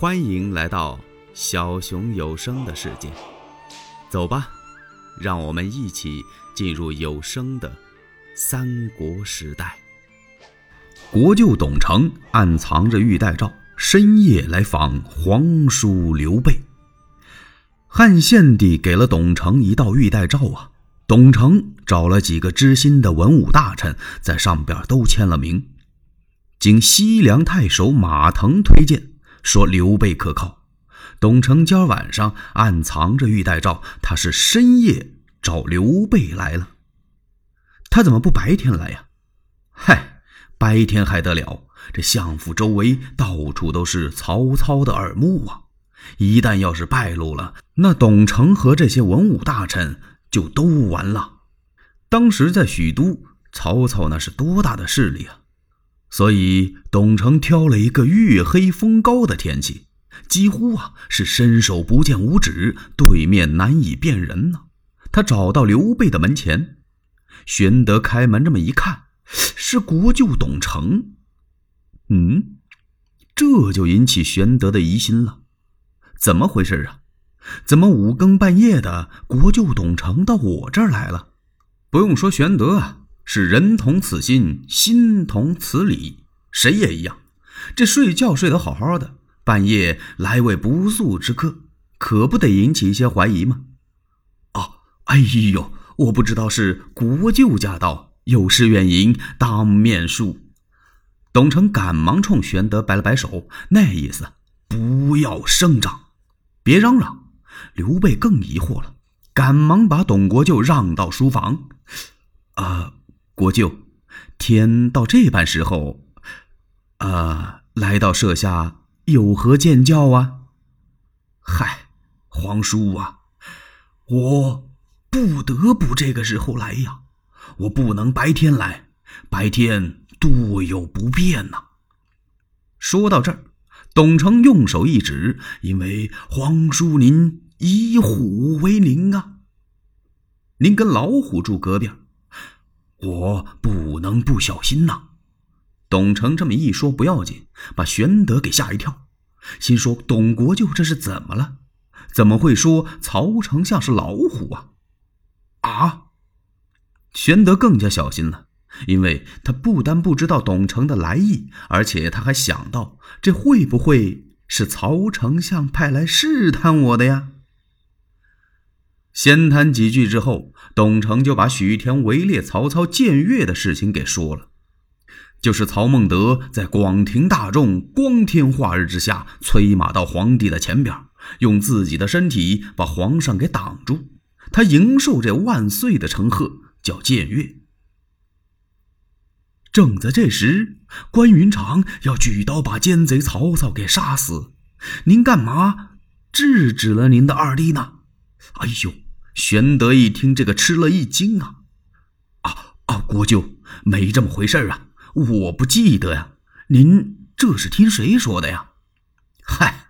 欢迎来到小熊有声的世界，走吧，让我们一起进入有声的三国时代。国舅董承暗藏着玉带诏，深夜来访皇叔刘备。汉献帝给了董承一道玉带诏啊，董承找了几个知心的文武大臣，在上边都签了名。经西凉太守马腾推荐。说刘备可靠，董承今儿晚上暗藏着玉带诏，他是深夜找刘备来了。他怎么不白天来呀？嗨，白天还得了？这相府周围到处都是曹操的耳目啊！一旦要是败露了，那董承和这些文武大臣就都完了。当时在许都，曹操那是多大的势力啊！所以，董承挑了一个月黑风高的天气，几乎啊是伸手不见五指，对面难以辨人呢。他找到刘备的门前，玄德开门这么一看，是国舅董承。嗯，这就引起玄德的疑心了。怎么回事啊？怎么五更半夜的，国舅董承到我这儿来了？不用说，玄德啊。是人同此心，心同此理，谁也一样。这睡觉睡得好好的，半夜来位不速之客，可不得引起一些怀疑吗？哦，哎呦，我不知道是国舅驾到，有失远迎，当面恕。董承赶忙冲玄德摆了摆手，那意思不要声张，别嚷嚷。刘备更疑惑了，赶忙把董国舅让到书房。啊。国舅，天到这般时候，啊，来到舍下有何见教啊？嗨，皇叔啊，我不得不这个时候来呀，我不能白天来，白天多有不便呐。说到这儿，董承用手一指，因为皇叔您以虎为邻啊，您跟老虎住隔壁。我不能不小心呐！董承这么一说不要紧，把玄德给吓一跳，心说董国舅这是怎么了？怎么会说曹丞相是老虎啊？啊！玄德更加小心了，因为他不但不知道董承的来意，而且他还想到这会不会是曹丞相派来试探我的呀？闲谈几句之后，董承就把许田围猎曹操僭越的事情给说了。就是曹孟德在广庭大众、光天化日之下催马到皇帝的前边，用自己的身体把皇上给挡住，他迎受这万岁的称贺，叫僭越。正在这时，关云长要举刀把奸贼曹操给杀死，您干嘛制止了您的二弟呢？哎呦！玄德一听这个，吃了一惊啊！啊啊，国舅，没这么回事啊！我不记得呀，您这是听谁说的呀？嗨，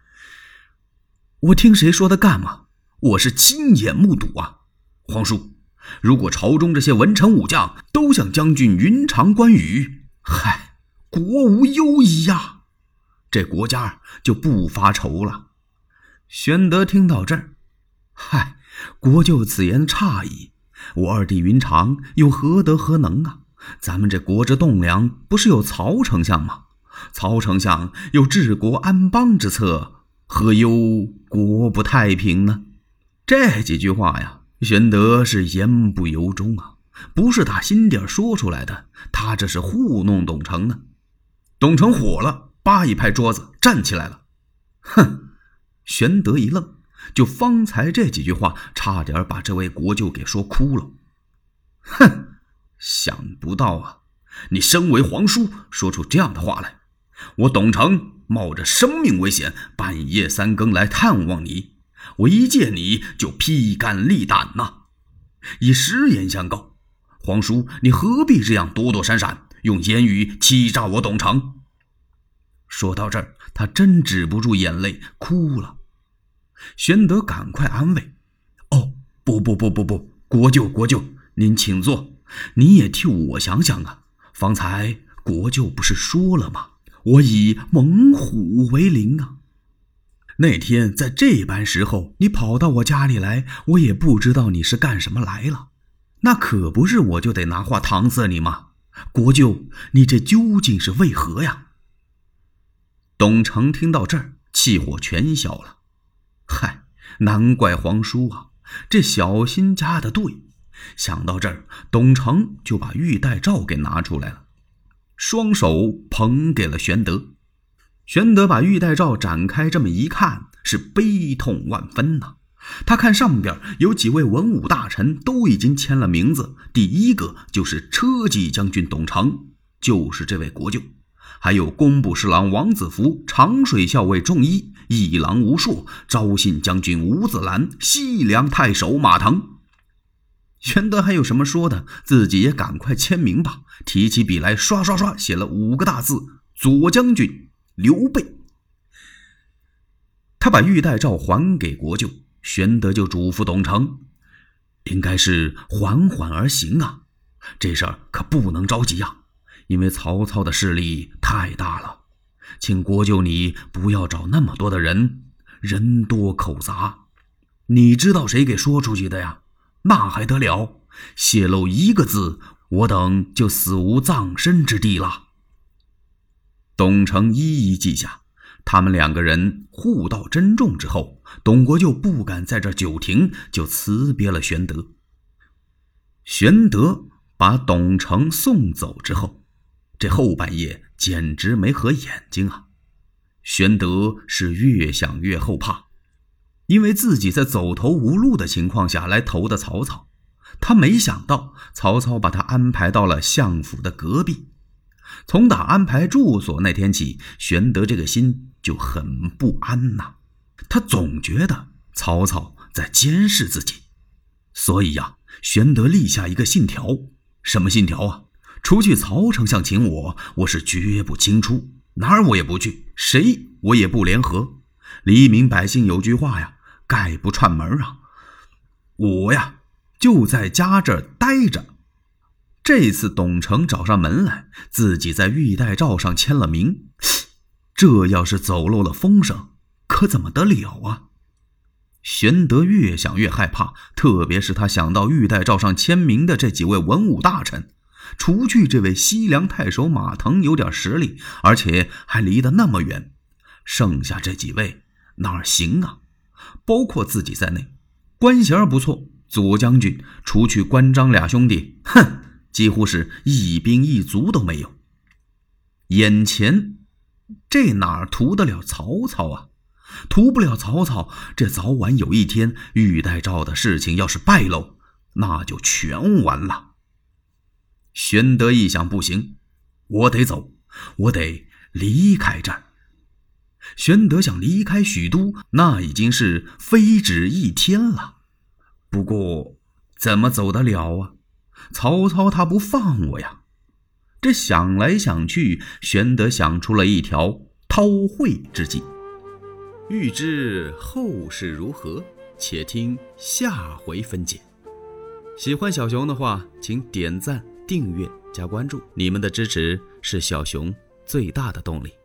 我听谁说的干嘛？我是亲眼目睹啊！皇叔，如果朝中这些文臣武将都像将军云长、关羽，嗨，国无忧矣呀，这国家就不发愁了。玄德听到这儿，嗨。国舅此言差矣，我二弟云长又何德何能啊？咱们这国之栋梁不是有曹丞相吗？曹丞相有治国安邦之策，何忧国不太平呢？这几句话呀，玄德是言不由衷啊，不是打心底说出来的，他这是糊弄董承呢。董承火了，叭一拍桌子，站起来了，哼！玄德一愣。就方才这几句话，差点把这位国舅给说哭了。哼，想不到啊，你身为皇叔，说出这样的话来。我董承冒着生命危险，半夜三更来探望你，我一见你就披肝沥胆呐。以实言相告，皇叔，你何必这样躲躲闪闪，用言语欺诈我董承？说到这儿，他真止不住眼泪，哭了。玄德赶快安慰：“哦，不不不不不，国舅国舅，您请坐。你也替我想想啊。方才国舅不是说了吗？我以猛虎为邻啊。那天在这般时候，你跑到我家里来，我也不知道你是干什么来了。那可不是我就得拿话搪塞你吗？国舅，你这究竟是为何呀？董承听到这儿，气火全消了。嗨，难怪皇叔啊，这小心加的对。想到这儿，董成就把玉带诏给拿出来了，双手捧给了玄德。玄德把玉带诏展开，这么一看，是悲痛万分呐。他看上边有几位文武大臣都已经签了名字，第一个就是车骑将军董承，就是这位国舅；还有工部侍郎王子服、长水校尉仲一、一郎无数、昭信将军吴子兰、西凉太守马腾。玄德还有什么说的？自己也赶快签名吧！提起笔来，刷刷刷写了五个大字：“左将军刘备。”他把玉带诏还给国舅。玄德就嘱咐董承：“应该是缓缓而行啊，这事儿可不能着急呀，因为曹操的势力太大了。请国舅你不要找那么多的人，人多口杂。你知道谁给说出去的呀？那还得了？泄露一个字，我等就死无葬身之地了。”董承一一记下。他们两个人互道珍重之后，董国舅不敢在这久停，就辞别了玄德。玄德把董承送走之后，这后半夜简直没合眼睛啊！玄德是越想越后怕，因为自己在走投无路的情况下来投的曹操，他没想到曹操把他安排到了相府的隔壁。从打安排住所那天起，玄德这个心就很不安呐。他总觉得曹操在监视自己，所以呀，玄德立下一个信条：什么信条啊？除去曹丞相请我，我是绝不轻出，哪儿我也不去，谁我也不联合。黎民百姓有句话呀，概不串门啊。我呀，就在家这儿待着。这次董承找上门来，自己在玉带诏上签了名，这要是走漏了风声，可怎么得了啊？玄德越想越害怕，特别是他想到玉带诏上签名的这几位文武大臣，除去这位西凉太守马腾有点实力，而且还离得那么远，剩下这几位哪儿行啊？包括自己在内，官衔不错，左将军，除去关张俩兄弟，哼。几乎是一兵一卒都没有。眼前这哪儿图得了曹操啊？图不了曹操，这早晚有一天玉带诏的事情要是败露，那就全完了。玄德一想，不行，我得走，我得离开这儿。玄德想离开许都，那已经是飞指一天了。不过，怎么走得了啊？曹操他不放我呀！这想来想去，玄德想出了一条韬晦之计。欲知后事如何，且听下回分解。喜欢小熊的话，请点赞、订阅、加关注，你们的支持是小熊最大的动力。